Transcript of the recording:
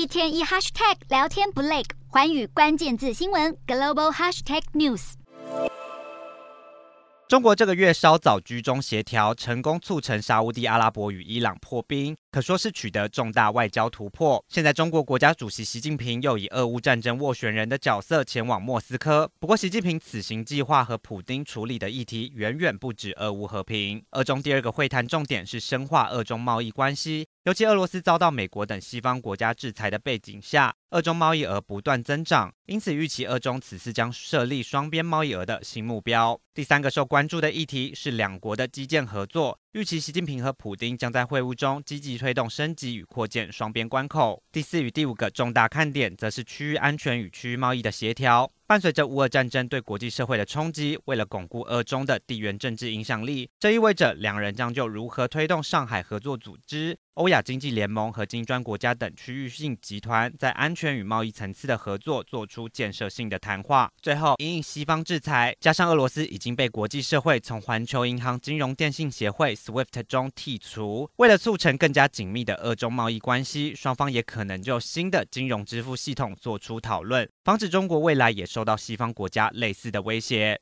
一天一 hashtag 聊天不累，寰宇关键字新闻 global hashtag news。中国这个月稍早居中协调，成功促成沙乌地阿拉伯与伊朗破冰，可说是取得重大外交突破。现在中国国家主席习近平又以俄乌战争斡旋人的角色前往莫斯科。不过，习近平此行计划和普丁处理的议题远远不止俄乌和平。俄中第二个会谈重点是深化俄中贸易关系。尤其俄罗斯遭到美国等西方国家制裁的背景下，俄中贸易额不断增长，因此预期俄中此次将设立双边贸易额的新目标。第三个受关注的议题是两国的基建合作。预期习近平和普丁将在会晤中积极推动升级与扩建双边关口。第四与第五个重大看点，则是区域安全与区域贸易的协调。伴随着乌俄战争对国际社会的冲击，为了巩固俄中的地缘政治影响力，这意味着两人将就如何推动上海合作组织、欧亚经济联盟和金砖国家等区域性集团在安全圈与贸易层次的合作做出建设性的谈话。最后，因应西方制裁，加上俄罗斯已经被国际社会从环球银行金融电信协会 SWIFT 中剔除，为了促成更加紧密的俄中贸易关系，双方也可能就新的金融支付系统做出讨论，防止中国未来也受到西方国家类似的威胁。